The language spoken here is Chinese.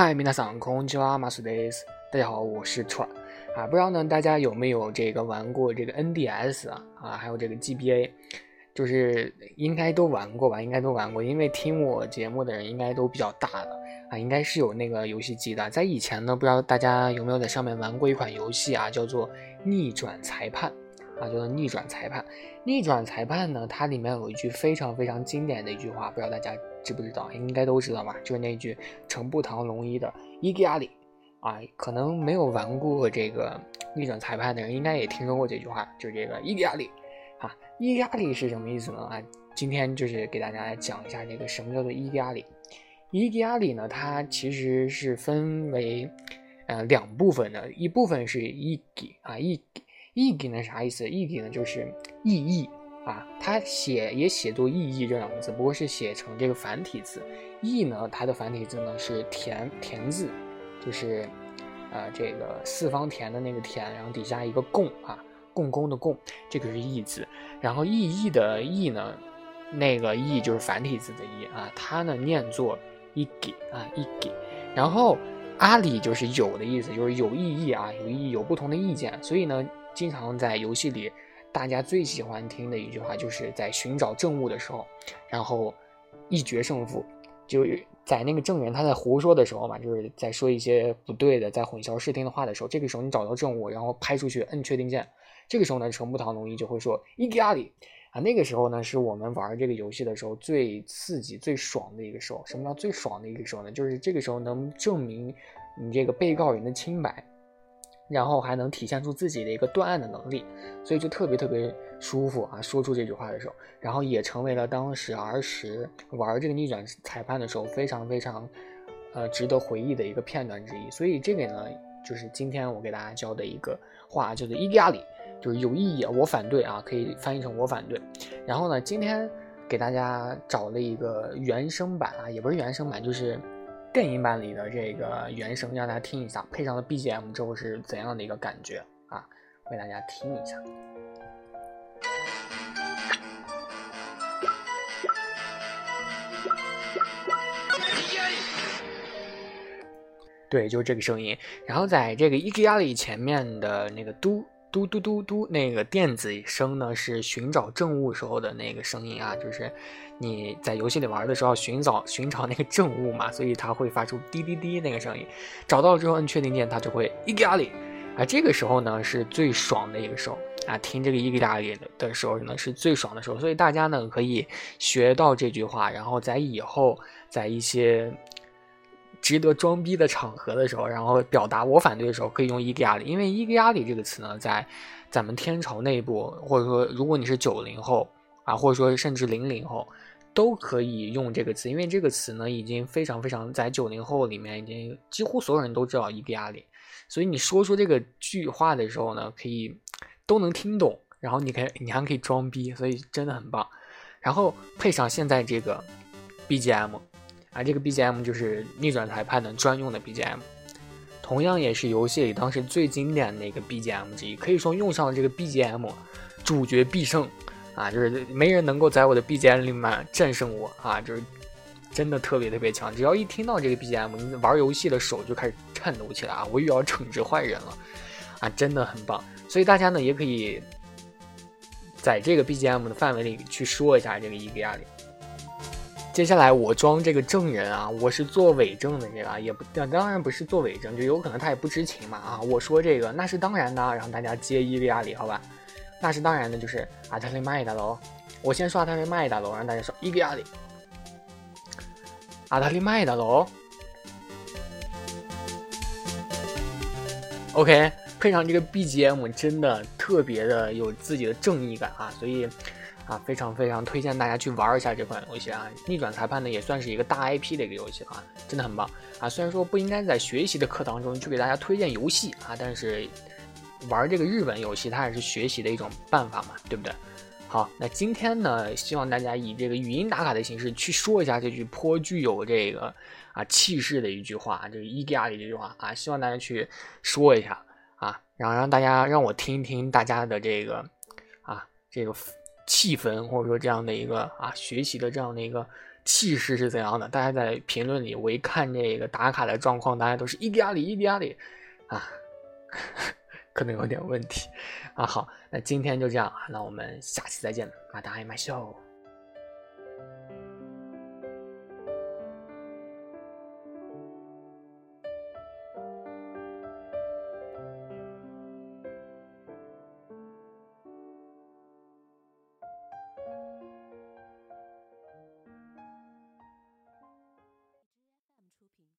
嗨，皆さんこんにちは、マスです。大家好，我是川啊。不知道呢，大家有没有这个玩过这个 NDS 啊啊，还有这个 GBA，就是应该都玩过吧？应该都玩过，因为听我节目的人应该都比较大的啊，应该是有那个游戏机的。在以前呢，不知道大家有没有在上面玩过一款游戏啊，叫做《逆转裁判》啊，叫做《逆转裁判》。逆转裁判呢，它里面有一句非常非常经典的一句话，不知道大家。 知不知道？应该都知道吧？就是那句成步堂龙一的伊吉阿里啊，可能没有玩过这个逆转裁判的人，应该也听说过这句话，就是这个伊吉阿里啊。伊吉阿里是什么意思呢？啊，今天就是给大家来讲一下这个什么叫做伊吉阿里。伊吉阿里呢，它其实是分为呃两部分的，一部分是伊吉啊，伊吉伊吉呢啥意思？伊吉呢就是意义。啊，它写也写作“意义”这两个字，不过是写成这个繁体字。义呢，它的繁体字呢是田田字，就是，呃，这个四方田的那个田，然后底下一个共啊，共工的共，这个是义字。然后意义的义呢，那个义就是繁体字的义啊，它呢念作一给啊一给。然后阿里就是有的意思，就是有意义啊，有意义，有不同的意见。所以呢，经常在游戏里。大家最喜欢听的一句话，就是在寻找证物的时候，然后一决胜负，就在那个证人他在胡说的时候嘛，就是在说一些不对的、在混淆视听的话的时候，这个时候你找到证物，然后拍出去摁确定键，这个时候呢，程步堂龙一就会说伊吉阿里啊，那个时候呢，是我们玩这个游戏的时候最刺激、最爽的一个时候。什么叫最爽的一个时候呢？就是这个时候能证明你这个被告人的清白。然后还能体现出自己的一个断案的能力，所以就特别特别舒服啊！说出这句话的时候，然后也成为了当时儿时玩这个逆转裁判的时候非常非常，呃，值得回忆的一个片段之一。所以这个呢，就是今天我给大家教的一个话，叫做伊迪亚里，就是有意义。我反对啊，可以翻译成我反对。然后呢，今天给大家找了一个原声版啊，也不是原声版，就是。电影版里的这个原声，让大家听一下，配上了 BGM 之后是怎样的一个感觉啊？为大家听一下。对，就是这个声音。然后在这个 E G R 里前面的那个嘟。嘟嘟嘟嘟，那个电子声呢是寻找证物时候的那个声音啊，就是你在游戏里玩的时候寻找寻找那个证物嘛，所以它会发出滴滴滴那个声音。找到了之后摁确定键，它就会伊格里啊，这个时候呢是最爽的一个时候啊，听这个伊格里的时候呢是最爽的时候，所以大家呢可以学到这句话，然后在以后在一些。值得装逼的场合的时候，然后表达我反对的时候，可以用伊格亚里，因为伊格亚里这个词呢，在咱们天朝内部，或者说如果你是九零后啊，或者说甚至零零后，都可以用这个词，因为这个词呢，已经非常非常在九零后里面已经几乎所有人都知道伊格亚里，所以你说出这个句话的时候呢，可以都能听懂，然后你可以你还可以装逼，所以真的很棒，然后配上现在这个 BGM。啊，这个 BGM 就是逆转裁判的专用的 BGM，同样也是游戏里当时最经典的一个 BGM 之一。可以说用上了这个 BGM，主角必胜啊，就是没人能够在我的 BGM 里面战胜我啊，就是真的特别特别强。只要一听到这个 BGM，你玩游戏的手就开始颤抖起来啊！我又要惩治坏人了啊，真的很棒。所以大家呢也可以在这个 BGM 的范围里去说一下这个伊格亚里。接下来我装这个证人啊，我是做伪证的这个，也不当然不是做伪证，就有可能他也不知情嘛啊。我说这个那是当然的，然后大家接伊利亚里，好吧？那是当然的，就是阿特雷麦达喽。我先说阿特雷麦达喽，让大家说伊利亚里，阿特雷麦达喽。OK，配上这个 BGM，真的特别的有自己的正义感啊，所以。啊，非常非常推荐大家去玩一下这款游戏啊！逆转裁判呢也算是一个大 IP 的一个游戏啊，真的很棒啊！虽然说不应该在学习的课堂中去给大家推荐游戏啊，但是玩这个日本游戏它也是学习的一种办法嘛，对不对？好，那今天呢，希望大家以这个语音打卡的形式去说一下这句颇具有这个啊气势的一句话，这个伊格亚里这句话啊，希望大家去说一下啊，然后让大家让我听一听大家的这个啊这个。气氛，或者说这样的一个啊学习的这样的一个气势是怎样的？大家在评论里，我一看这个打卡的状况，大家都是一滴阿里一滴阿里啊，可能有点问题啊。好，那今天就这样，那我们下期再见，啊，大家爱马秀。